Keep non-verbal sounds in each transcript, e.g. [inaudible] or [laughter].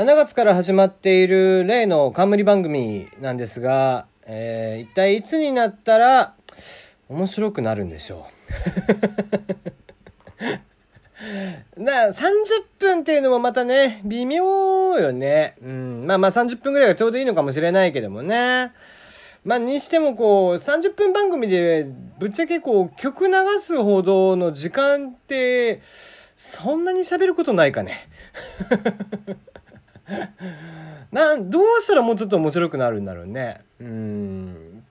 7月から始まっている例の冠番組なんですが、えー、一体いつになったら面白くなるんでしょう？[laughs] な30分っていうのもまたね、微妙よね。うん。まあまあ30分ぐらいがちょうどいいのかもしれないけどもね。まあにしてもこう、30分番組でぶっちゃけこう、曲流すほどの時間って、そんなに喋ることないかね。[laughs] [laughs] なんどうしたらもうちょっと面白くなるんだろうね。うん。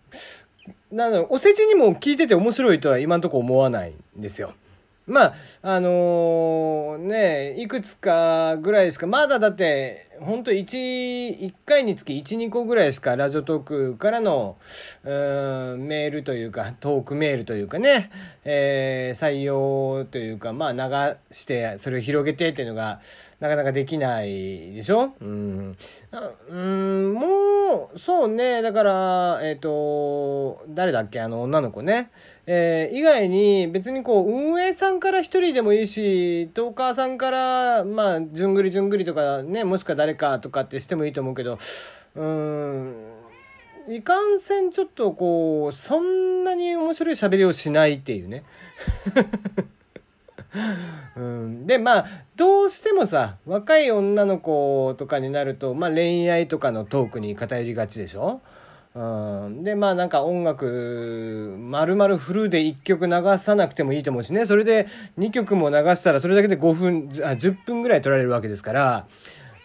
なのお世辞にも聞いてて面白いとは今んとこ思わないんですよ。まあ、あのー、ね、いくつかぐらいしか、まだだって、本当一1回につき1、2個ぐらいしかラジオトークからの、うん、メールというか、トークメールというかね、えー、採用というか、まあ流して、それを広げてっていうのが、なかなかできないでしょ？うん。うん、もう、そうね、だから、えっ、ー、と、誰だっけ？あの女の子ね。えー、以外に別にこう運営さんから一人でもいいしトーカーさんからまあじゅんぐりじゅんぐりとかねもしくは誰かとかってしてもいいと思うけどうんいかんせんちょっとこうそんなに面白い喋りをしないっていうね。[laughs] うん、でまあどうしてもさ若い女の子とかになると、まあ、恋愛とかのトークに偏りがちでしょ？うん、でまあなんか音楽丸々フルで1曲流さなくてもいいと思うしね。それで2曲も流したらそれだけで5分あ10分ぐらい取られるわけですから。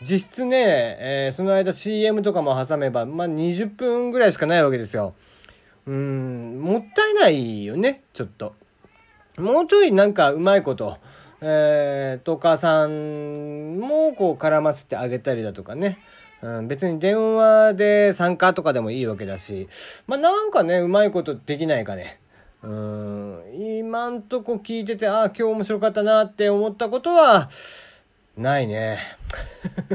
実質ね、えー、その間 CM とかも挟めば、まあ、20分ぐらいしかないわけですよ。うんもったいないよねちょっと。もうちょいなんかうまいこと、えー、トーカーさんもこう絡ませてあげたりだとかね。うん、別に電話で参加とかでもいいわけだし、まあ、なんかね、うまいことできないかね。うん、今んとこ聞いてて、ああ、今日面白かったなって思ったことは、ないね。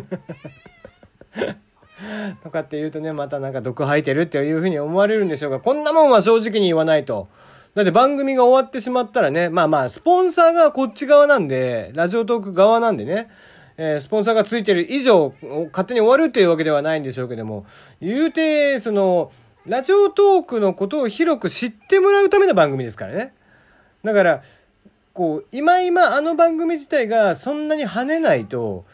[laughs] とかって言うとね、またなんか毒吐いてるっていうふうに思われるんでしょうが、こんなもんは正直に言わないと。だって番組が終わってしまったらね、まあまあ、スポンサーがこっち側なんで、ラジオトーク側なんでね、えー、スポンサーがついてる以上、勝手に終わるっていうわけではないんでしょうけども、言うて、その、ラジオトークのことを広く知ってもらうための番組ですからね。だから、こう、今今あの番組自体がそんなに跳ねないと、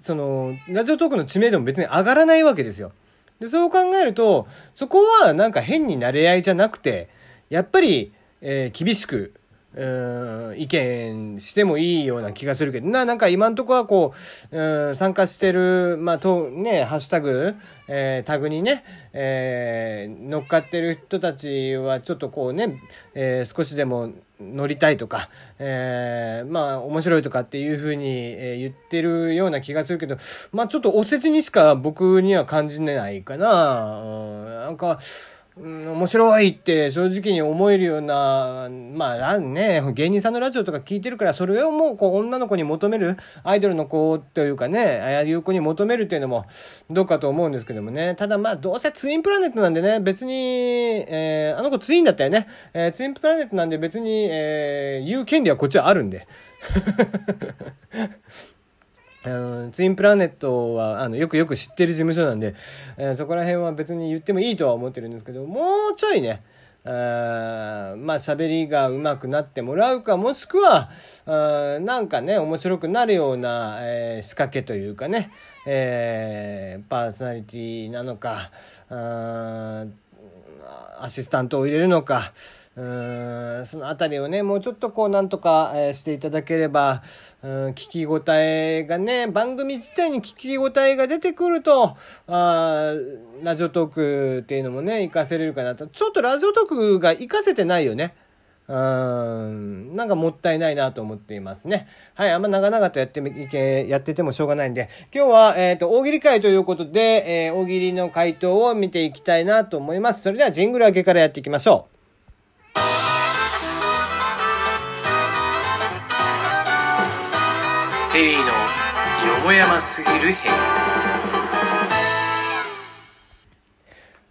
その、ラジオトークの知名度も別に上がらないわけですよ。で、そう考えると、そこはなんか変に慣れ合いじゃなくて、やっぱり、えー、厳しく、うん意見してもいいような気がするけどな、なんか今んとこはこう、う参加してる、まあ、と、ね、ハッシュタグ、えー、タグにね、えー、乗っかってる人たちはちょっとこうね、えー、少しでも乗りたいとか、えー、まあ面白いとかっていうふうに、言ってるような気がするけど、まあちょっとおせちにしか僕には感じないかな。うん、なんか、うん、面白いって正直に思えるような、まあね、芸人さんのラジオとか聞いてるから、それをもうこう女の子に求める、アイドルの子というかね、ああいう子に求めるっていうのもどうかと思うんですけどもね。ただまあどうせツインプラネットなんでね、別に、えー、あの子ツインだったよね。えー、ツインプラネットなんで別に、えー、言う権利はこっちはあるんで。あのツインプラネットはあのよくよく知ってる事務所なんで、えー、そこら辺は別に言ってもいいとは思ってるんですけどもうちょいねあまあ喋りが上手くなってもらうかもしくはあなんかね面白くなるような、えー、仕掛けというかね、えー、パーソナリティなのかあアシスタントを入れるのかうんそのあたりをねもうちょっとこうなんとか、え、していただければうん聞き応えがね番組自体に聞き応えが出てくるとあラジオトークっていうのもね活かせれるかなとちょっとラジオトークが活かせてないよね。うん、なんかもったいないなと思っていますね。はい、あんま長々とやってみ、やっててもしょうがないんで、今日は、えっ、ー、と、大喜利会ということで、えー、大喜利の回答を見ていきたいなと思います。それでは、ジングル明けからやっていきましょう。テリーのよもやますぎる部屋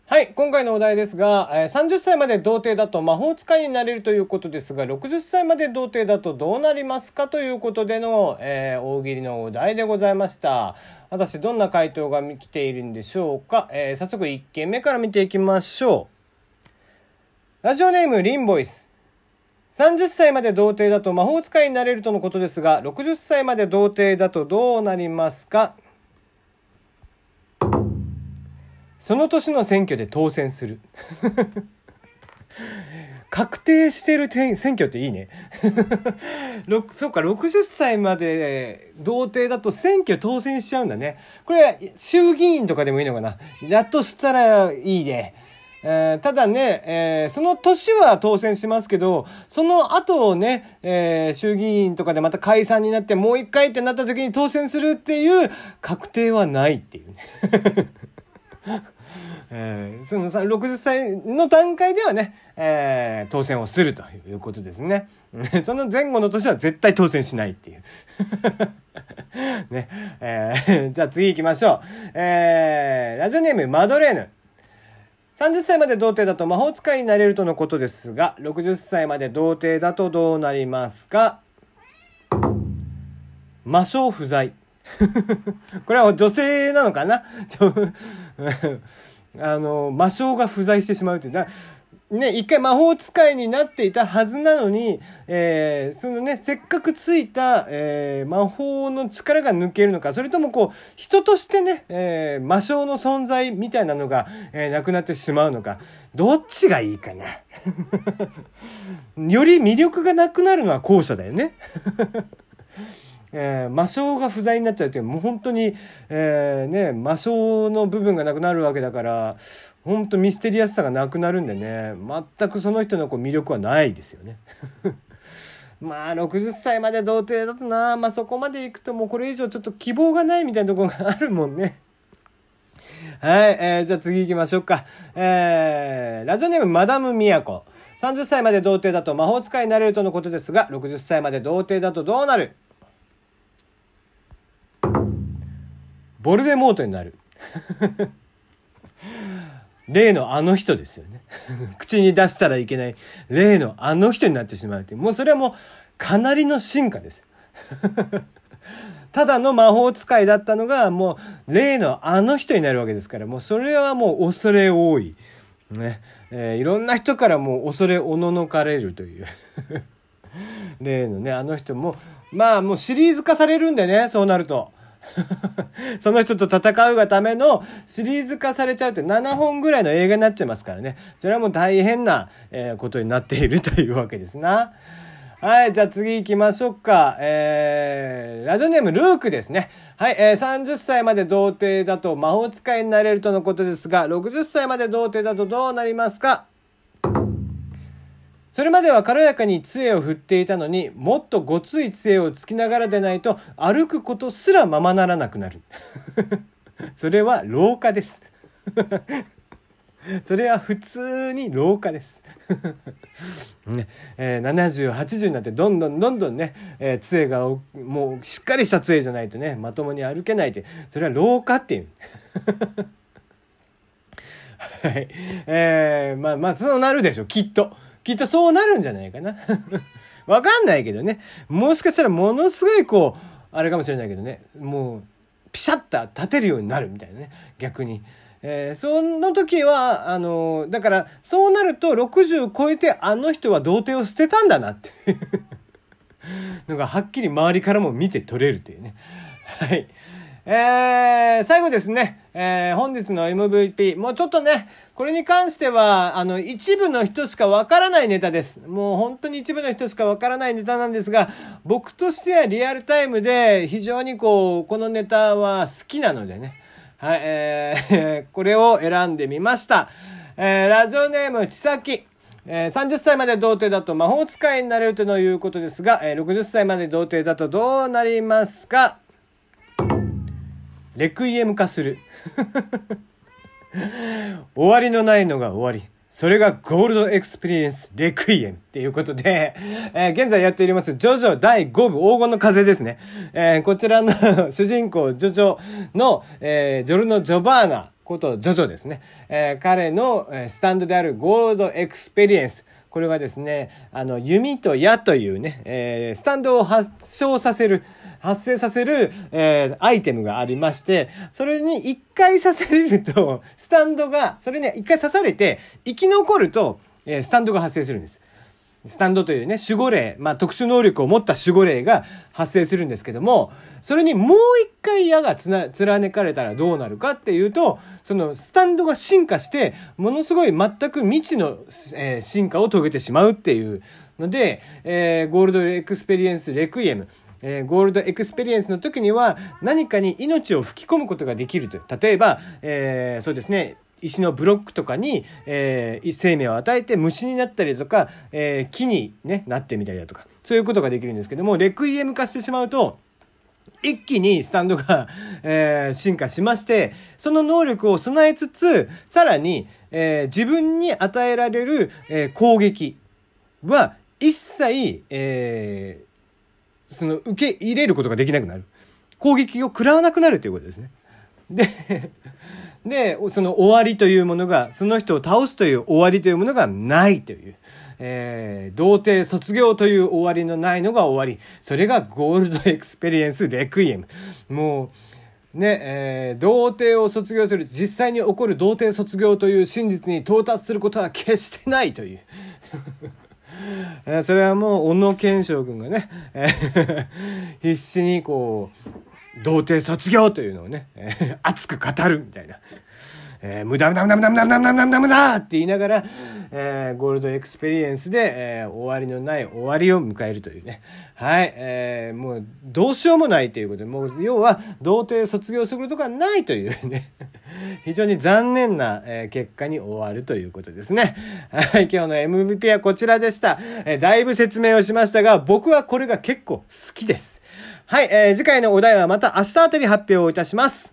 はい、今回のお題ですが、30歳まで童貞だと魔法使いになれるということですが、60歳まで童貞だとどうなりますかということでの、えー大喜利のお題でございました。果たしてどんな回答が来ているんでしょうか。えー早速1件目から見ていきましょう。ラジオネームリンボイス。30歳まで童貞だと魔法使いになれるとのことですが、60歳まで童貞だとどうなりますか？その年の選挙で当選する。[laughs] 確定してる選挙っていいね。[laughs] そっか、60歳まで童貞だと選挙当選しちゃうんだね。これ、衆議院とかでもいいのかな？だとしたらいいね。えーただね、えーその年は当選しますけど、その後ね、えー衆議院とかでまた解散になってもう一回ってなった時に当選するっていう確定はないっていうね。[laughs] えーそのさ60歳の段階ではね、えー当選をするということですね。[laughs] その前後の年は絶対当選しないっていう。[laughs] ねえーじゃあ次行きましょう。えーラジオネームマドレーヌ。30歳まで童貞だと魔法使いになれるとのことですが、60歳まで童貞だとどうなりますか？魔性不在。[laughs] これは女性なのかな？[laughs] あの、魔性が不在してしまうっていう。ね、一回魔法使いになっていたはずなのに、えーそのね、せっかくついた、えー魔法の力が抜けるのか、それともこう、人としてね、えー魔性の存在みたいなのが、えなくなってしまうのか、どっちがいいかな。[laughs] より魅力がなくなるのは後者だよね。えー魔性が不在になっちゃうっていうもう本当に、えーね、魔性の部分がなくなるわけだから本当ミステリアスさがなくなるんでね全くその人のこう魅力はないですよね。[laughs] まあ60歳まで童貞だとな、まあ、そこまでいくともうこれ以上ちょっと希望がないみたいなところがあるもんね。はい、えーじゃあ次行きましょうか。えーラジオネームマダムミヤコ。30歳まで童貞だと魔法使いになれるとのことですが、60歳まで童貞だとどうなる？ボルデモートになる。[laughs] 例のあの人ですよね。[laughs] 口に出したらいけない例のあの人になってしまうっていう。もうそれはもうかなりの進化です。[laughs] ただの魔法使いだったのがもう例のあの人になるわけですからもうそれはもう恐れ多い。ね。えーいろんな人からもう恐れおののかれるという。例のね、あの人も、まあもうシリーズ化されるんでね、そうなると。その人と戦うがためのシリーズ化されちゃうって7本ぐらいの映画になっちゃいますからね。それはもう大変な、えことになっているというわけですな。はい、じゃあ次行きましょうか。えー、ラジオネームルークですね。はい、えー、30歳まで童貞だと魔法使いになれるとのことですが、60歳まで童貞だとどうなりますか？それまでは軽やかに杖を振っていたのにもっとごつい杖をつきながらでないと歩くことすらままならなくなる。[laughs] それは老化です。[laughs] それは普通に老化です、[laughs] ね。えー70、80になってどんどんどんどんね、えー杖がもうしっかりした杖じゃないとねまともに歩けないってそれは老化っていう。はい。えー、まあまあ、そうなるでしょう、きっと。きっとそうなるんじゃないかな。[laughs] わかんないけどね。もしかしたらものすごいこう、あれかもしれないけどね。もう、ピシャッと立てるようになるみたいなね。逆に。えーその時は、あのだから、そうなると60超えてあの人は童貞を捨てたんだなっていう [laughs] のがはっきり周りからも見て取れるというね。はい。えー、最後ですね、えー本日の MVP。もうちょっとね、これに関しては、あの、一部の人しかわからないネタです。もう本当に一部の人しかわからないネタなんですが、僕としてはリアルタイムで非常にこう、このネタは好きなのでね。はい、えー [laughs] これを選んでみました。えーラジオネーム、ちさき。えー30歳まで童貞だと魔法使いになれるということですが、えー60歳まで童貞だとどうなりますか？レクイエム化する。[laughs] 終わりのないのが終わり。それがゴールドエクスペリエンスレクイエムっていうことで、えー現在やっております、ジョジョ第5部黄金の風ですね。えーこちらの [laughs] 主人公、ジョジョの、えージョルノ・ジョバーナことジョジョですね。え、彼のスタンドであるゴールドエクスペリエンス。これがですね、あの、弓と矢というね、え、スタンドを発症させる、発生させる、えー、アイテムがありまして、それに一回刺されると、[laughs] スタンドが、それに一回刺されて、生き残ると、えー、スタンドが発生するんです。スタンドというね、守護霊、まあ特殊能力を持った守護霊が発生するんですけども、それにもう一回矢がつな、貫かれたらどうなるかっていうと、そのスタンドが進化して、ものすごい全く未知の、えー、進化を遂げてしまうっていうので、えー、ゴールドエクスペリエンスレクイエム、えー、ゴールドエクスペリエンスの時には何かに命を吹き込むことができるという。例えば、えー、そうですね、石のブロックとかに、えー、生命を与えて虫になったりとか、えー、木に、ね、なってみたりだとかそういうことができるんですけどもレクイエム化してしまうと一気にスタンドが、[laughs] えー、進化しましてその能力を備えつつさらに、えー、自分に与えられる、えー、攻撃は一切、えー、その受け入れることができなくなる攻撃を食らわなくなるということですね。でで、その終わりというものが、その人を倒すという終わりというものがないという。えー、童貞卒業という終わりのないのが終わり。それがゴールドエクスペリエンスレクイエム。もう、ね、えー、童貞を卒業する、実際に起こる童貞卒業という真実に到達することは決してないという。えそれはもう、小野賢章君がね、え必死にこう、童貞卒業というのをね、え、熱く語るみたいな。えー、無駄無駄無駄無駄無駄無駄無駄無駄無駄って言いながら、えー、ゴールドエクスペリエンスで、えー、終わりのない終わりを迎えるというね。はい。えー、もう、どうしようもないということで、もう、要は、童貞卒業することがないというね。[laughs] 非常に残念な、え、結果に終わるということですね。[laughs] はい。今日の MVP はこちらでした。え、だいぶ説明をしましたが、僕はこれが結構好きです。はい、えー、次回のお題はまた明日あたり発表をいたします。